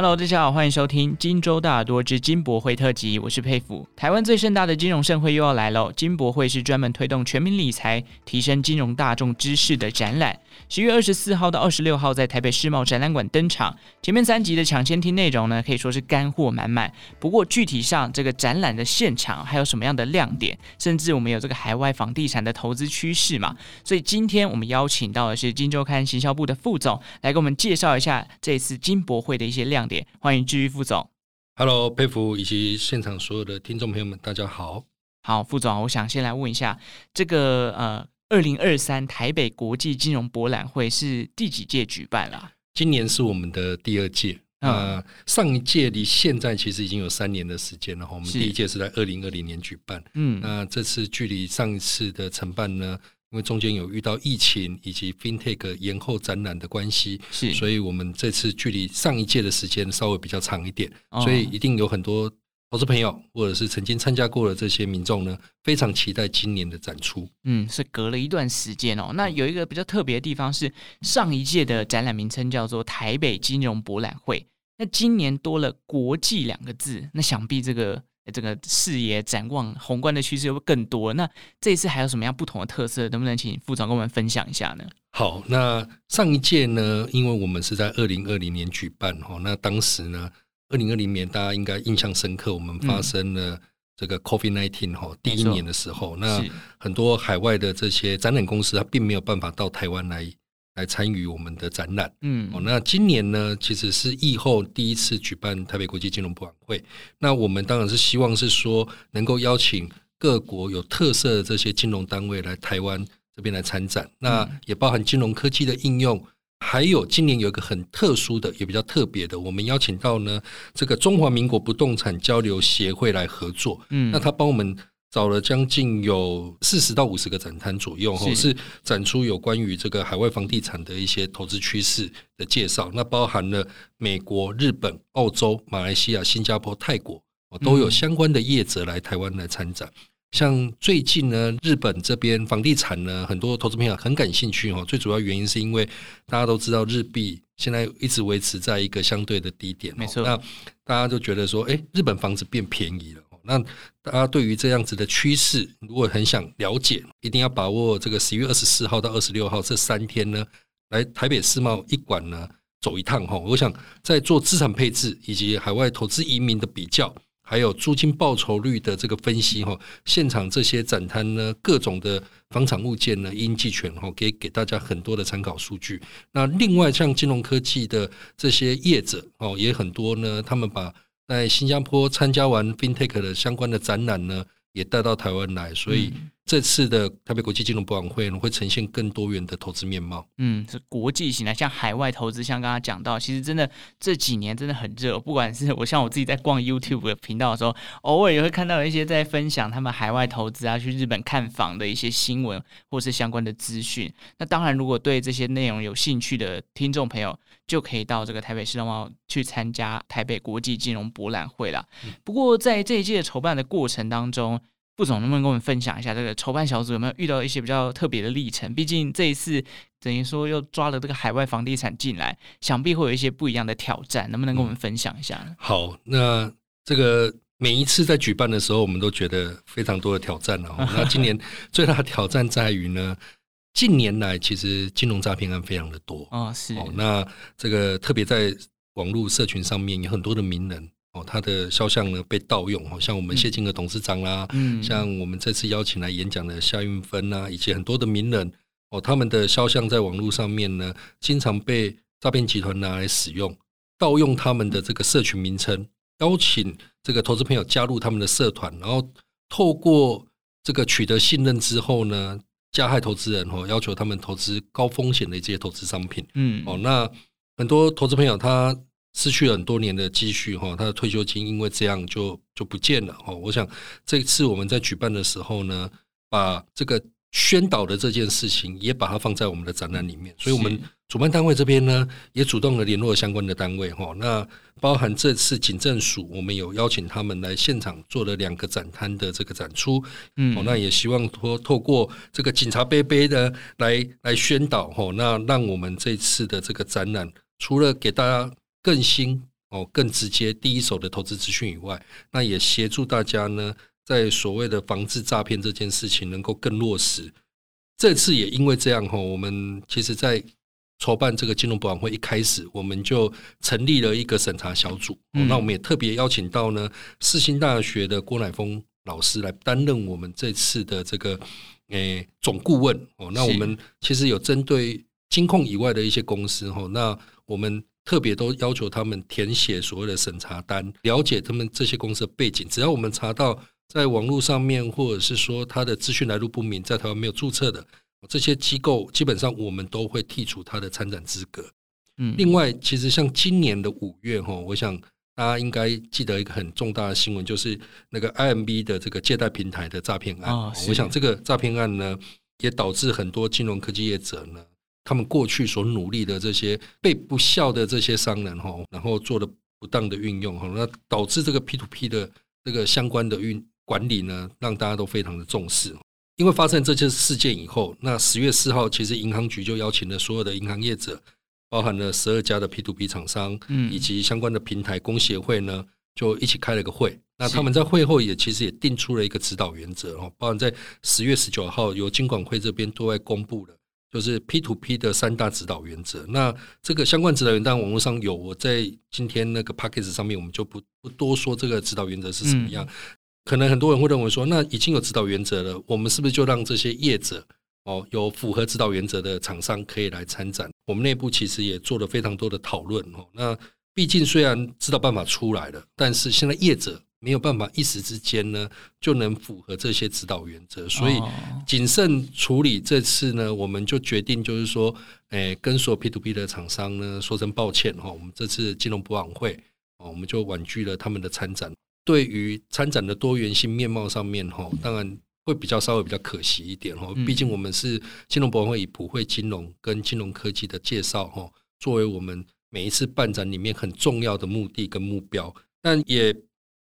Hello，大家好，欢迎收听金州大耳朵之金博会特辑，我是沛甫。台湾最盛大的金融盛会又要来了，金博会是专门推动全民理财、提升金融大众知识的展览。十月二十四号到二十六号在台北世贸展览馆登场。前面三集的抢先听内容呢，可以说是干货满满。不过具体上这个展览的现场还有什么样的亮点，甚至我们有这个海外房地产的投资趋势嘛？所以今天我们邀请到的是金周刊行销部的副总来给我们介绍一下这次金博会的一些亮点。欢迎继续副总，Hello，佩服以及现场所有的听众朋友们，大家好。好，副总，我想先来问一下，这个呃，二零二三台北国际金融博览会是第几届举办了？今年是我们的第二届，嗯、呃，上一届离现在其实已经有三年的时间了哈。我们第一届是在二零二零年举办，嗯，那这次距离上一次的承办呢？因为中间有遇到疫情以及 FinTech 延后展览的关系，是，所以我们这次距离上一届的时间稍微比较长一点，哦、所以一定有很多投资朋友或者是曾经参加过的这些民众呢，非常期待今年的展出。嗯，是隔了一段时间哦。那有一个比较特别的地方是，上一届的展览名称叫做台北金融博览会，那今年多了“国际”两个字，那想必这个。这个视野展望宏观的趋势又会更多，那这一次还有什么样不同的特色？能不能请副总跟我们分享一下呢？好，那上一届呢，因为我们是在二零二零年举办哈，那当时呢，二零二零年大家应该印象深刻，我们发生了这个 COVID nineteen 哈，第一年的时候，那很多海外的这些展览公司，它并没有办法到台湾来。来参与我们的展览，嗯，哦，那今年呢，其实是疫后第一次举办台北国际金融博览会。那我们当然是希望是说，能够邀请各国有特色的这些金融单位来台湾这边来参展。那也包含金融科技的应用，还有今年有一个很特殊的，也比较特别的，我们邀请到呢这个中华民国不动产交流协会来合作。嗯，那他帮我们。找了将近有四十到五十个展摊左右，哈，是展出有关于这个海外房地产的一些投资趋势的介绍。那包含了美国、日本、澳洲、马来西亚、新加坡、泰国，都有相关的业者来台湾来参展。像最近呢，日本这边房地产呢，很多投资朋友很感兴趣哦。最主要原因是因为大家都知道日币现在一直维持在一个相对的低点，没错。那大家就觉得说，哎，日本房子变便宜了。那大家对于这样子的趋势，如果很想了解，一定要把握这个十一月二十四号到二十六号这三天呢，来台北世贸一馆呢走一趟哈。我想在做资产配置以及海外投资移民的比较，还有租金报酬率的这个分析哈，现场这些展摊呢，各种的房产物件呢一应俱全哈，给给大家很多的参考数据。那另外像金融科技的这些业者哦，也很多呢，他们把。在新加坡参加完 FinTech 的相关的展览呢，也带到台湾来，所以这次的台北国际金融博览会呢，会呈现更多元的投资面貌。嗯，是国际型的，像海外投资，像刚刚讲到，其实真的这几年真的很热。不管是我像我自己在逛 YouTube 的频道的时候，偶尔也会看到一些在分享他们海外投资啊，去日本看房的一些新闻或是相关的资讯。那当然，如果对这些内容有兴趣的听众朋友，就可以到这个台北世贸去参加台北国际金融博览会了。不过在这一届筹办的过程当中，副总能不能跟我们分享一下这个筹办小组有没有遇到一些比较特别的历程？毕竟这一次等于说又抓了这个海外房地产进来，想必会有一些不一样的挑战，能不能跟我们分享一下？嗯、好，那这个每一次在举办的时候，我们都觉得非常多的挑战哦。那今年最大的挑战在于呢，近年来其实金融诈骗案非常的多啊、哦，是。那这个特别在网络社群上面有很多的名人。哦，他的肖像呢被盗用，哦，像我们谢金河董事长啦，嗯，像我们这次邀请来演讲的夏运芬呐，以及很多的名人，哦，他们的肖像在网络上面呢，经常被诈骗集团拿来使用，盗用他们的这个社群名称，邀请这个投资朋友加入他们的社团，然后透过这个取得信任之后呢，加害投资人哦，要求他们投资高风险的这些投资商品，嗯，哦，那很多投资朋友他。失去了很多年的积蓄哈，他的退休金因为这样就就不见了哈。我想这次我们在举办的时候呢，把这个宣导的这件事情也把它放在我们的展览里面，所以我们主办单位这边呢也主动的联络相关的单位哈。那包含这次警政署，我们有邀请他们来现场做了两个展摊的这个展出，嗯，那也希望托透过这个警察杯杯的来来宣导哈，那让我们这次的这个展览除了给大家。更新哦更直接第一手的投资资讯以外，那也协助大家呢，在所谓的防治诈骗这件事情能够更落实。这次也因为这样哈，我们其实在筹办这个金融博览会一开始，我们就成立了一个审查小组。那我们也特别邀请到呢世新大学的郭乃峰老师来担任我们这次的这个诶总顾问哦。那我们其实有针对金控以外的一些公司哈，那我们特别都要求他们填写所谓的审查单，了解他们这些公司的背景。只要我们查到。在网络上面，或者是说他的资讯来路不明，在台湾没有注册的这些机构，基本上我们都会剔除他的参展资格。嗯，另外，其实像今年的五月哈，我想大家应该记得一个很重大的新闻，就是那个 IMB 的这个借贷平台的诈骗案。哦，我想这个诈骗案呢，也导致很多金融科技业者呢，他们过去所努力的这些被不孝的这些商人哈，然后做了不当的运用哈，那导致这个 P to P 的这个相关的运。管理呢，让大家都非常的重视。因为发生这些事件以后，那十月四号，其实银行局就邀请了所有的银行业者，包含了十二家的 P to P 厂商，嗯，以及相关的平台公协会呢，就一起开了个会。那他们在会后也其实也定出了一个指导原则哦，包含在十月十九号由金管会这边对外公布的，就是 P to P 的三大指导原则。那这个相关指导原则网络上有，我在今天那个 p a c k a g e 上面，我们就不不多说这个指导原则是什么样。可能很多人会认为说，那已经有指导原则了，我们是不是就让这些业者哦，有符合指导原则的厂商可以来参展？我们内部其实也做了非常多的讨论哦。那毕竟虽然指导办法出来了，但是现在业者没有办法一时之间呢就能符合这些指导原则，所以谨慎处理。这次呢，我们就决定就是说，诶，跟所有 P to P 的厂商呢说声抱歉哈，我们这次金融博览会哦，我们就婉拒了他们的参展。对于参展的多元性面貌上面，哈，当然会比较稍微比较可惜一点，哈。毕竟我们是金融博览会以普惠金融跟金融科技的介绍，哈，作为我们每一次办展里面很重要的目的跟目标。但也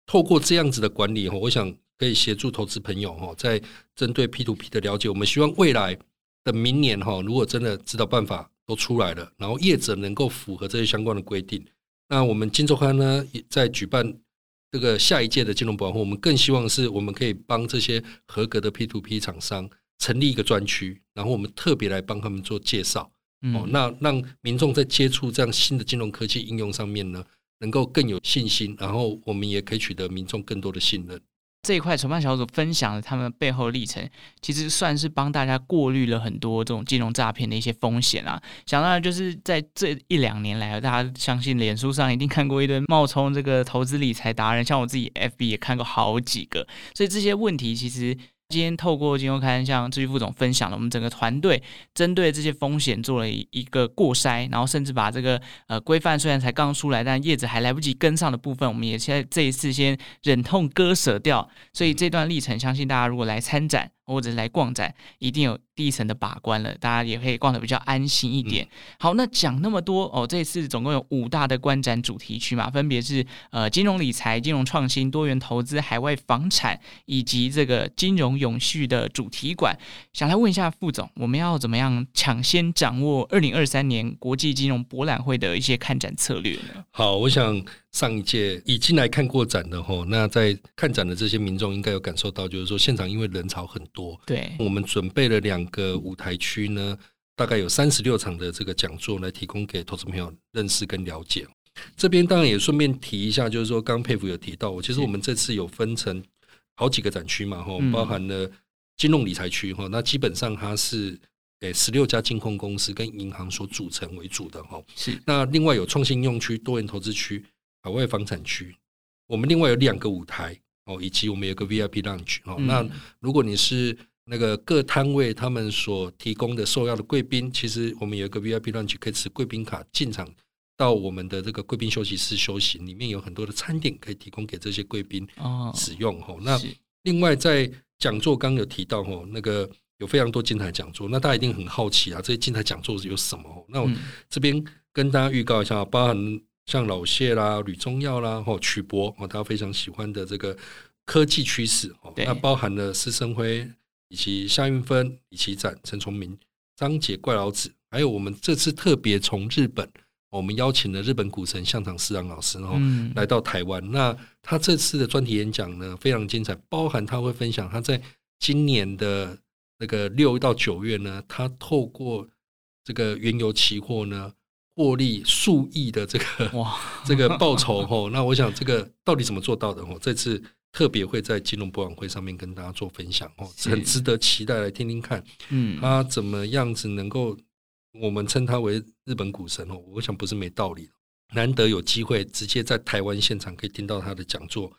透过这样子的管理，哈，我想可以协助投资朋友，哈，在针对 P to P 的了解。我们希望未来的明年，哈，如果真的指导办法都出来了，然后业者能够符合这些相关的规定，那我们金周刊呢也在举办。这个下一届的金融博览会，我们更希望是我们可以帮这些合格的 P to P 厂商成立一个专区，然后我们特别来帮他们做介绍。哦，那让民众在接触这样新的金融科技应用上面呢，能够更有信心，然后我们也可以取得民众更多的信任。这一块筹办小组分享了他们背后历程，其实算是帮大家过滤了很多这种金融诈骗的一些风险啊。想当然就是在这一两年来，大家相信脸书上一定看过一堆冒充这个投资理财达人，像我自己 FB 也看过好几个，所以这些问题其实。今天透过金融刊向志玉副总分享了我们整个团队针对这些风险做了一个过筛，然后甚至把这个呃规范虽然才刚出来，但叶子还来不及跟上的部分，我们也现在这一次先忍痛割舍掉。所以这段历程，相信大家如果来参展或者是来逛展，一定有。第一层的把关了，大家也可以逛得比较安心一点。好，那讲那么多哦，这次总共有五大的观展主题区嘛，分别是呃金融理财、金融创新、多元投资、海外房产以及这个金融永续的主题馆。想来问一下副总，我们要怎么样抢先掌握二零二三年国际金融博览会的一些看展策略呢？好，我想。上一届已经来看过展的吼，那在看展的这些民众应该有感受到，就是说现场因为人潮很多，对，我们准备了两个舞台区呢，大概有三十六场的这个讲座来提供给投资朋友认识跟了解。这边当然也顺便提一下，就是说刚佩服有提到，其实我们这次有分成好几个展区嘛，吼，包含了金融理财区哈，那基本上它是诶十六家金控公司跟银行所组成为主的哈，是。那另外有创新应用区、多元投资区。海外房产区，我们另外有两个舞台哦，以及我们有个 VIP lounge 哦。那如果你是那个各摊位他们所提供的受邀的贵宾，其实我们有一个 VIP lounge 可以持贵宾卡进场到我们的这个贵宾休息室休息，里面有很多的餐点可以提供给这些贵宾使用哦。那另外在讲座刚有提到哦，那个有非常多精彩讲座，那大家一定很好奇啊，这些精彩讲座是有什么？那我这边跟大家预告一下，包含。像老谢啦、吕中耀啦、吼曲博哦，他非常喜欢的这个科技趋势哦，那包含了施生辉以及夏韵芬、李奇展、陈崇明、张杰、怪老子，还有我们这次特别从日本我们邀请了日本古城相场师郎老师，然后来到台湾。那他这次的专题演讲呢，非常精彩，包含他会分享他在今年的那个六到九月呢，他透过这个原油期货呢获利数亿的这个哇 这个报酬哦。那我想这个到底怎么做到的哦？这次特别会在金融博览会上面跟大家做分享哦，很值得期待来听听看。嗯，他怎么样子能够？我们称他为日本股神哦，我想不是没道理。难得有机会直接在台湾现场可以听到他的讲座，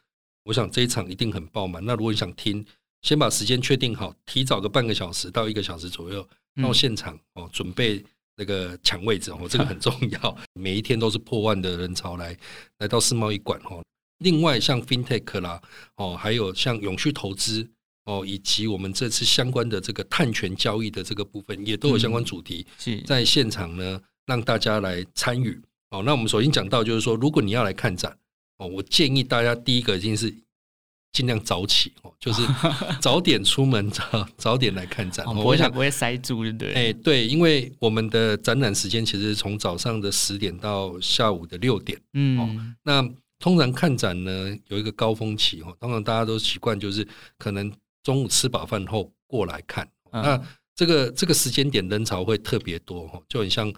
我想这一场一定很爆满。那如果你想听，先把时间确定好，提早个半个小时到一个小时左右到现场哦，准备那个抢位置哦，这个很重要。每一天都是破万的人潮来来到世贸一馆哦。另外像 FinTech 啦哦，还有像永续投资。哦，以及我们这次相关的这个碳权交易的这个部分，也都有相关主题，在现场呢，让大家来参与。哦，那我们首先讲到就是说，如果你要来看展，哦，我建议大家第一个一定是尽量早起，哦，就是 早点出门，早早点来看展。我想不会塞住，对不对？哎，对，因为我们的展览时间其实从早上的十点到下午的六点。嗯，那通常看展呢有一个高峰期，哦，通常大家都习惯就是可能。中午吃饱饭后过来看，那这个这个时间点人潮会特别多哈，就很像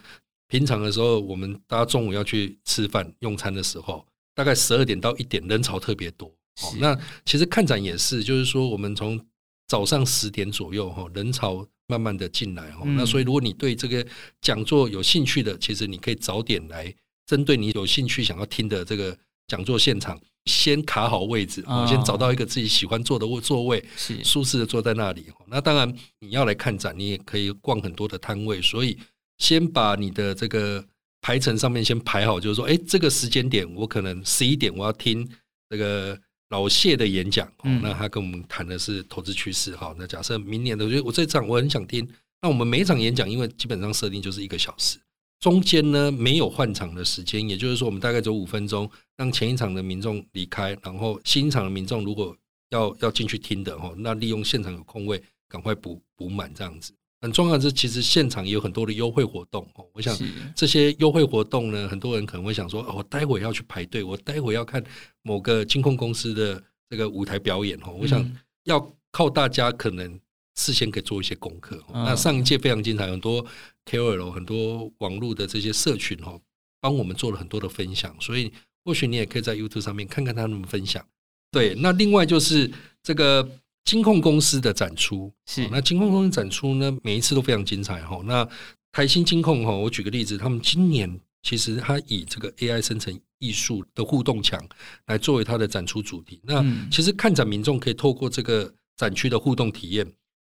平常的时候，我们大家中午要去吃饭用餐的时候，大概十二点到一点人潮特别多。那其实看展也是，就是说我们从早上十点左右哈，人潮慢慢的进来哈。那所以如果你对这个讲座有兴趣的，其实你可以早点来，针对你有兴趣想要听的这个讲座现场。先卡好位置，我先找到一个自己喜欢坐的位座位，是舒适的坐在那里。那当然，你要来看展，你也可以逛很多的摊位。所以，先把你的这个排程上面先排好，就是说，哎，这个时间点我可能十一点我要听这个老谢的演讲。那他跟我们谈的是投资趋势。哈，那假设明年的，我觉得我这场我很想听。那我们每一场演讲，因为基本上设定就是一个小时。中间呢，没有换场的时间，也就是说，我们大概走五分钟，让前一场的民众离开，然后新一场的民众如果要要进去听的哦，那利用现场有空位，赶快补补满这样子。很重要的是，其实现场也有很多的优惠活动哦。我想这些优惠活动呢，很多人可能会想说，哦，我待会要去排队，我待会要看某个金控公司的这个舞台表演哦。我想要靠大家可能。事先可以做一些功课。那上一届非常精彩，很多 KOL、很多网络的这些社群哦，帮我们做了很多的分享。所以或许你也可以在 YouTube 上面看看他们分享。对，那另外就是这个金控公司的展出，是那金控公司展出呢，每一次都非常精彩哈。那台新金控哈，我举个例子，他们今年其实他以这个 AI 生成艺术的互动墙来作为它的展出主题。那其实看展民众可以透过这个展区的互动体验。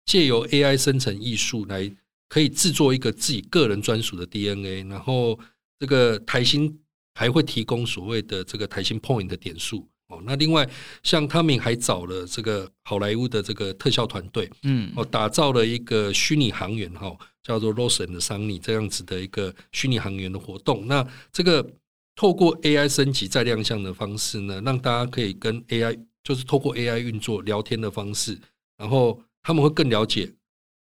借由 AI 生成艺术来，可以制作一个自己个人专属的 DNA，然后这个台新还会提供所谓的这个台新 Point 的点数哦。那另外，像他们还找了这个好莱坞的这个特效团队，嗯，哦，打造了一个虚拟航员哈，叫做 Rose and Sunny 这样子的一个虚拟航员的活动。那这个透过 AI 升级再亮相的方式呢，让大家可以跟 AI 就是透过 AI 运作聊天的方式，然后。他们会更了解，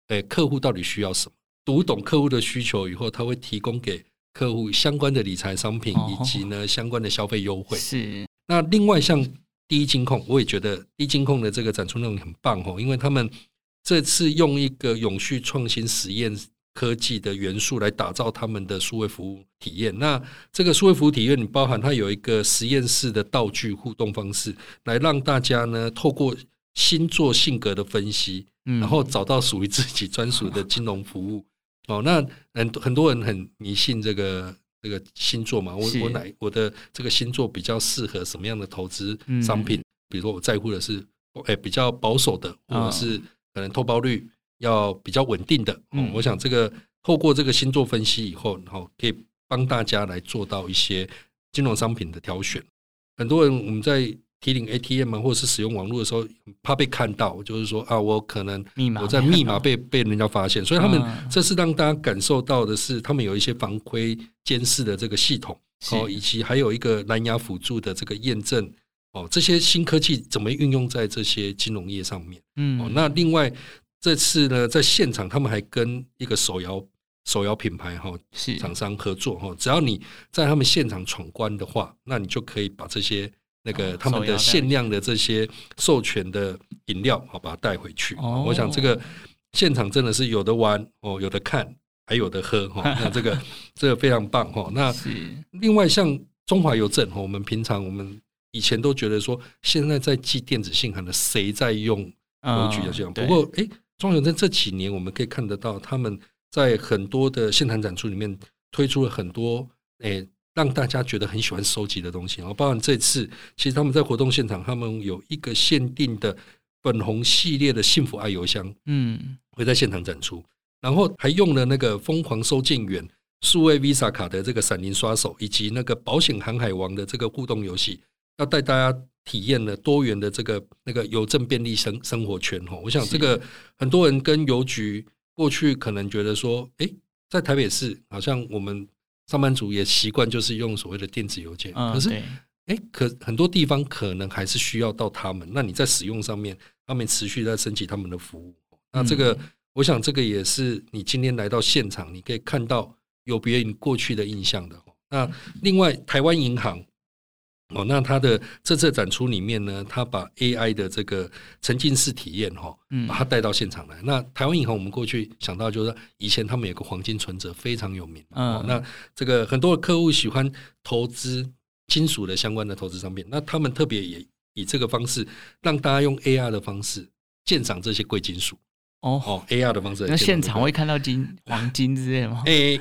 诶，客户到底需要什么？读懂客户的需求以后，他会提供给客户相关的理财商品，以及呢相关的消费优惠。是。那另外像第一金控，我也觉得第一金控的这个展出内容很棒哦，因为他们这次用一个永续创新实验科技的元素来打造他们的数位服务体验。那这个数位服务体验，你包含它有一个实验室的道具互动方式，来让大家呢透过。星座性格的分析，然后找到属于自己专属的金融服务。哦，那很很多人很迷信这个这个星座嘛。我我哪我的这个星座比较适合什么样的投资商品？比如说我在乎的是，哎，比较保守的，或者是可能投报率要比较稳定的。哦，我想这个透过这个星座分析以后，然后可以帮大家来做到一些金融商品的挑选。很多人我们在。提领 ATM 啊，或者是使用网络的时候，怕被看到，就是说啊，我可能我在密码 被被人家发现，所以他们这是让大家感受到的是，他们有一些防窥监视的这个系统哦，以及还有一个蓝牙辅助的这个验证哦，这些新科技怎么运用在这些金融业上面？嗯，哦，那另外这次呢，在现场他们还跟一个手摇手摇品牌哈是。厂商合作哈，只要你在他们现场闯关的话，那你就可以把这些那个他们的限量的这些授权的饮料好把它带回去。哦，我想这个现场真的是有的玩哦，有的看，还有的喝哈。那这个 这个非常棒哈。那另外像中华邮政哈，我们平常我们以前都觉得说，现在在寄电子信函的谁在用邮局的这样？不过哎。中邮政这几年，我们可以看得到，他们在很多的现场展出里面推出了很多诶、欸，让大家觉得很喜欢收集的东西。然后，包含这次，其实他们在活动现场，他们有一个限定的粉红系列的幸福爱邮箱，嗯，会在现场展出。然后还用了那个疯狂收件员数位 Visa 卡的这个闪灵刷手，以及那个保险航海王的这个互动游戏，要带大家。体验了多元的这个那个邮政便利生生活圈哈，我想这个很多人跟邮局过去可能觉得说，哎，在台北市好像我们上班族也习惯就是用所谓的电子邮件，可是哎，可很多地方可能还是需要到他们。那你在使用上面，他们持续在升级他们的服务。那这个，我想这个也是你今天来到现场，你可以看到有别于你过去的印象的。那另外，台湾银行。哦，那他的这次展出里面呢，他把 AI 的这个沉浸式体验哈，把它带到现场来。嗯、那台湾银行，我们过去想到就是说，以前他们有个黄金存折非常有名。嗯，那这个很多的客户喜欢投资金属的相关的投资商品，那他们特别也以这个方式让大家用 AR 的方式鉴赏这些贵金属。哦哦，AR 的方式，那现场会看到金黄金之类的吗？诶。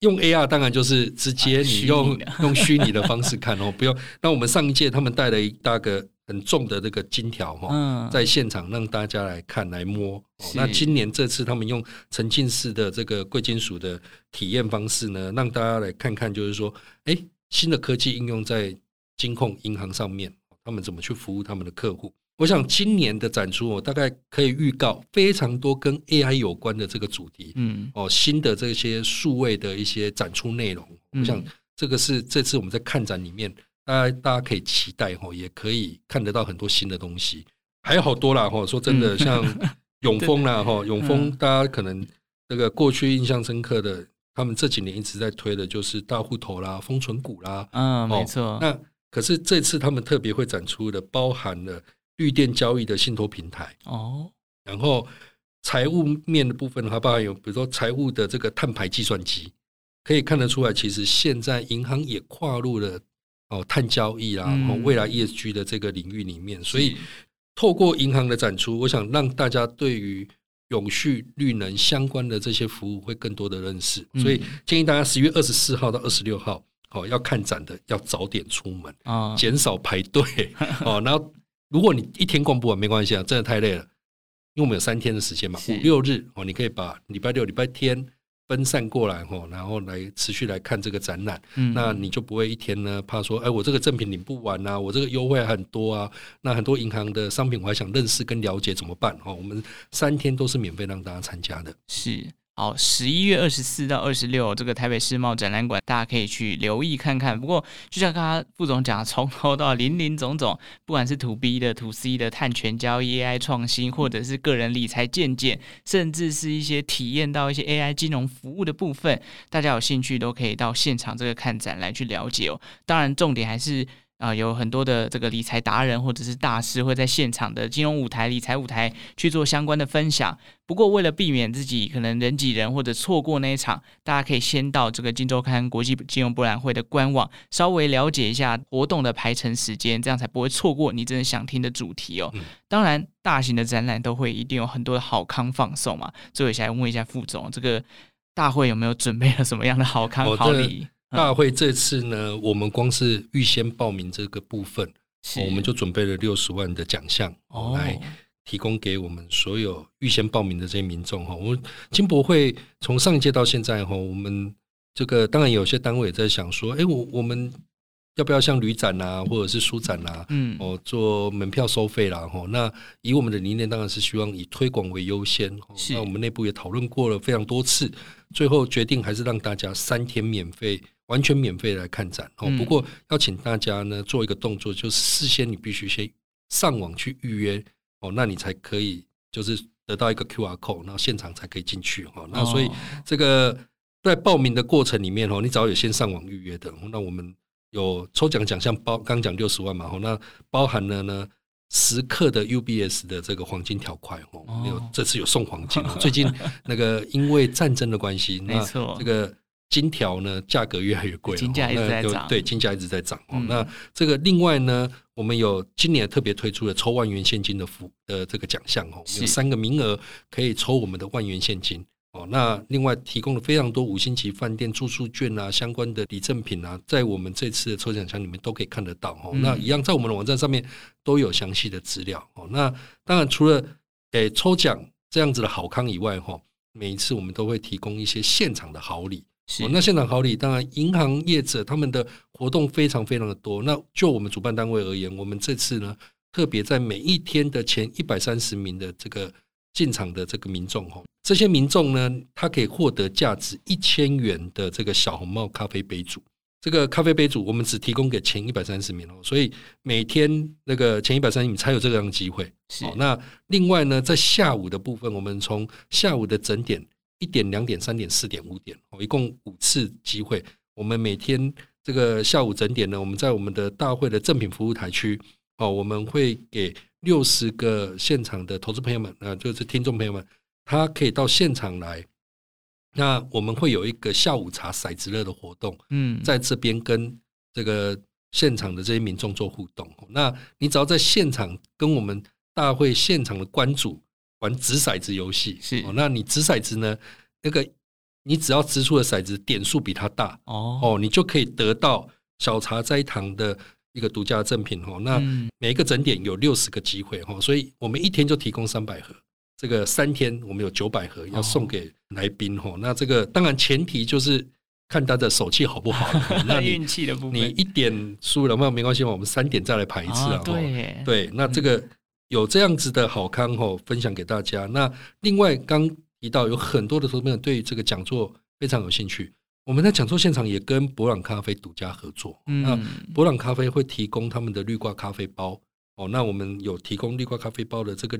用 AR 当然就是直接你用 用虚拟的方式看哦，不用。那我们上一届他们带了一大个很重的这个金条哈，在现场让大家来看来摸。那今年这次他们用沉浸式的这个贵金属的体验方式呢，让大家来看看，就是说，哎，新的科技应用在金控银行上面，他们怎么去服务他们的客户。我想今年的展出，我大概可以预告非常多跟 AI 有关的这个主题，嗯，哦，新的这些数位的一些展出内容，我想这个是这次我们在看展里面，大家大家可以期待哈，也可以看得到很多新的东西，还有好多啦哈。说真的，像 永丰啦哈，永丰大家可能这个过去印象深刻的，他们这几年一直在推的就是大户头啦、封存股啦，嗯，没错。那可是这次他们特别会展出的，包含了。绿电交易的信托平台。哦，然后财务面的部分的话，包含有比如说财务的这个碳排计算机，可以看得出来，其实现在银行也跨入了哦碳交易啊，然后未来 ESG 的这个领域里面，所以透过银行的展出，我想让大家对于永续绿能相关的这些服务会更多的认识，所以建议大家十月二十四号到二十六号哦要看展的要早点出门啊，减少排队哦，然后。如果你一天逛不完没关系啊，真的太累了，因为我们有三天的时间嘛，五六日哦，你可以把礼拜六、礼拜天分散过来哦，然后来持续来看这个展览，嗯，那你就不会一天呢怕说，哎，我这个赠品领不完啊，我这个优惠很多啊，那很多银行的商品我还想认识跟了解怎么办？哦，我们三天都是免费让大家参加的，是。好，十一月二十四到二十六，这个台北世贸展览馆，大家可以去留意看看。不过，就像刚刚副总讲，从头到林林总总，不管是 To B 的、To C 的、碳权交易、AI 创新，或者是个人理财见解，甚至是一些体验到一些 AI 金融服务的部分，大家有兴趣都可以到现场这个看展来去了解哦。当然，重点还是。啊、呃，有很多的这个理财达人或者是大师会在现场的金融舞台、理财舞台去做相关的分享。不过，为了避免自己可能人挤人或者错过那一场，大家可以先到这个《金周刊》国际金融博览会的官网，稍微了解一下活动的排程时间，这样才不会错过你真的想听的主题哦。嗯、当然，大型的展览都会一定有很多的好康放送嘛。最后，想问一下副总，这个大会有没有准备了什么样的好康好礼？大会这次呢，我们光是预先报名这个部分，我们就准备了六十万的奖项来提供给我们所有预先报名的这些民众哈。我们金博会从上一届到现在哈，我们这个当然有些单位也在想说，哎，我我们要不要像旅展啊，或者是书展啊，嗯，哦，做门票收费啦哈。那以我们的理念，当然是希望以推广为优先。那我们内部也讨论过了非常多次，最后决定还是让大家三天免费。完全免费来看展哦，不过要请大家呢做一个动作，就是事先你必须先上网去预约哦，那你才可以就是得到一个 QR code，然后现场才可以进去哈。那所以这个在报名的过程里面哦，你只要有先上网预约的，那我们有抽奖奖项包，刚讲六十万嘛，那包含了呢十克的 UBS 的这个黄金条块哦，有这次有送黄金。最近那个因为战争的关系，没错，这个金条呢价格越来越贵，金价一直在涨，对，金价一直在涨哦。那这个另外呢，我们有今年特别推出了抽万元现金的福呃这个奖项哦，有三个名额可以抽我们的万元现金。哦，那另外提供了非常多五星级饭店住宿券啊，相关的礼赠品啊，在我们这次的抽奖箱里面都可以看得到哦。那一样在我们的网站上面都有详细的资料哦。那当然除了诶抽奖这样子的好康以外，哈，每一次我们都会提供一些现场的好礼。是，那现场好礼当然银行业者他们的活动非常非常的多。那就我们主办单位而言，我们这次呢特别在每一天的前一百三十名的这个。进场的这个民众哈，这些民众呢，他可以获得价值一千元的这个小红帽咖啡杯组。这个咖啡杯组我们只提供给前一百三十名哦，所以每天那个前一百三十名才有这样的机会。是。那另外呢，在下午的部分，我们从下午的整点一点、两点、三点、四点、五点哦，一共五次机会。我们每天这个下午整点呢，我们在我们的大会的赠品服务台区哦，我们会给。六十个现场的投资朋友们，啊，就是听众朋友们，他可以到现场来。那我们会有一个下午茶骰子乐的活动，嗯，在这边跟这个现场的这些民众做互动。那你只要在现场跟我们大会现场的关主玩掷骰子游戏，是，那你掷骰子呢，那个你只要掷出的骰子点数比它大，哦，哦，你就可以得到小茶斋堂的。一个独家赠品哦，那每一个整点有六十个机会哦，所以我们一天就提供三百盒，这个三天我们有九百盒要送给来宾哦。那这个当然前提就是看他的手气好不好，那运气的部分，你一点输了那没关系嘛，我们三点再来排一次啊。对对，那这个有这样子的好康哦，分享给大家。那另外刚提到有很多的投资朋友对这个讲座非常有兴趣。我们在讲座现场也跟博朗咖啡独家合作，嗯、那博朗咖啡会提供他们的绿挂咖啡包哦，那我们有提供绿挂咖啡包的这个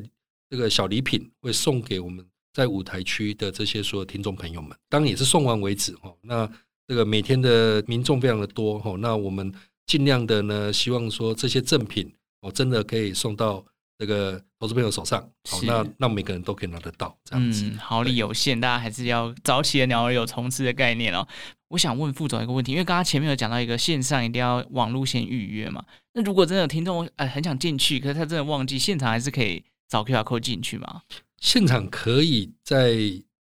这个小礼品，会送给我们在舞台区的这些所有听众朋友们，当然也是送完为止哦。那这个每天的民众非常的多哦，那我们尽量的呢，希望说这些赠品哦，真的可以送到。这个投资朋友手上，好，那那每个人都可以拿得到，这样子。嗯，好礼有限，大家还是要早起的鸟儿有虫吃的概念哦。我想问副总一个问题，因为刚刚前面有讲到一个线上一定要网络先预约嘛，那如果真的有听众呃很想进去，可是他真的忘记，现场还是可以扫 QR code 进去吗？现场可以再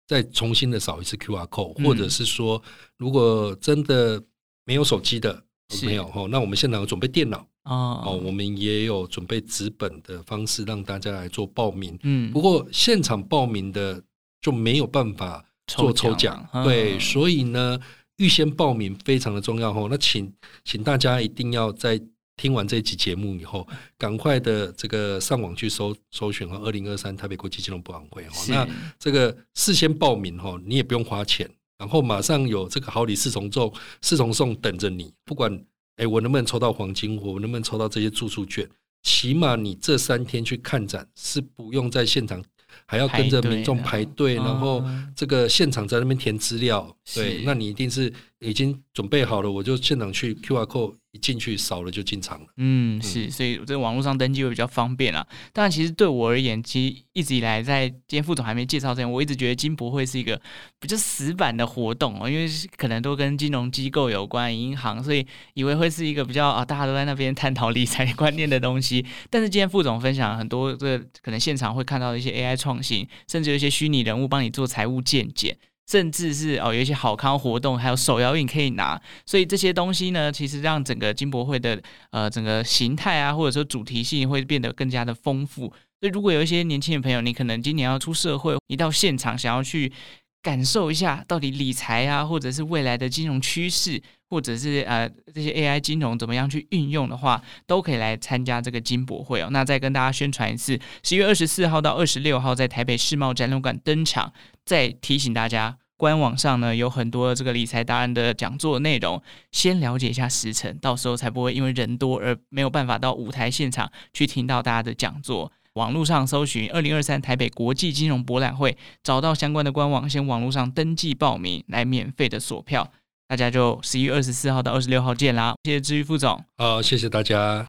再重新的扫一次 QR code，嗯，或者是说，如果真的没有手机的没有哈，那我们现场有准备电脑。哦哦，我们也有准备纸本的方式让大家来做报名。嗯，不过现场报名的就没有办法做抽奖。对，所以呢，预先报名非常的重要哦。那请请大家一定要在听完这一集节目以后，赶快的这个上网去搜搜寻哦，二零二三台北国际金融博览会哦。那这个事先报名哦，你也不用花钱，然后马上有这个好礼四重奏、四重送等着你，不管。哎，我能不能抽到黄金？我能不能抽到这些住宿券？起码你这三天去看展是不用在现场，还要跟着民众排队，然后这个现场在那边填资料。对，那你一定是已经准备好了，我就现场去 QR code。一进去扫了就进场了。嗯，是，所以这个网络上登记会比较方便啊。当然，其实对我而言，其实一直以来在今天副总还没介绍之前，我一直觉得金博会是一个比较死板的活动哦，因为可能都跟金融机构有关，银行，所以以为会是一个比较啊，大家都在那边探讨理财观念的东西。但是今天副总分享很多，这个可能现场会看到一些 AI 创新，甚至有一些虚拟人物帮你做财务见解。甚至是哦，有一些好康活动，还有手摇印可以拿，所以这些东西呢，其实让整个金博会的呃整个形态啊，或者说主题性会变得更加的丰富。所以如果有一些年轻的朋友，你可能今年要出社会，一到现场想要去感受一下到底理财啊，或者是未来的金融趋势，或者是呃这些 AI 金融怎么样去运用的话，都可以来参加这个金博会哦。那再跟大家宣传一次，十一月二十四号到二十六号在台北世贸展览馆登场。再提醒大家。官网上呢有很多这个理财达人的讲座内容，先了解一下时程，到时候才不会因为人多而没有办法到舞台现场去听到大家的讲座。网络上搜寻“二零二三台北国际金融博览会”，找到相关的官网，先网络上登记报名，来免费的锁票。大家就十一月二十四号到二十六号见啦！谢谢志玉副总。好，谢谢大家。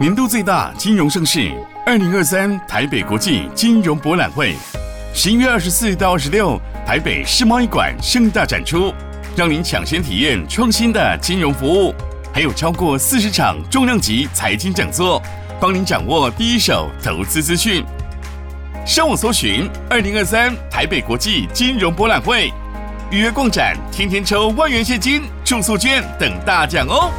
年度最大金融盛事——二零二三台北国际金融博览会，十一月二十四到二十六，台北世贸一馆盛大展出，让您抢先体验创新的金融服务。还有超过四十场重量级财经讲座，帮您掌握第一手投资资讯。上网搜寻“二零二三台北国际金融博览会”，预约逛展，天天抽万元现金、住宿券等大奖哦！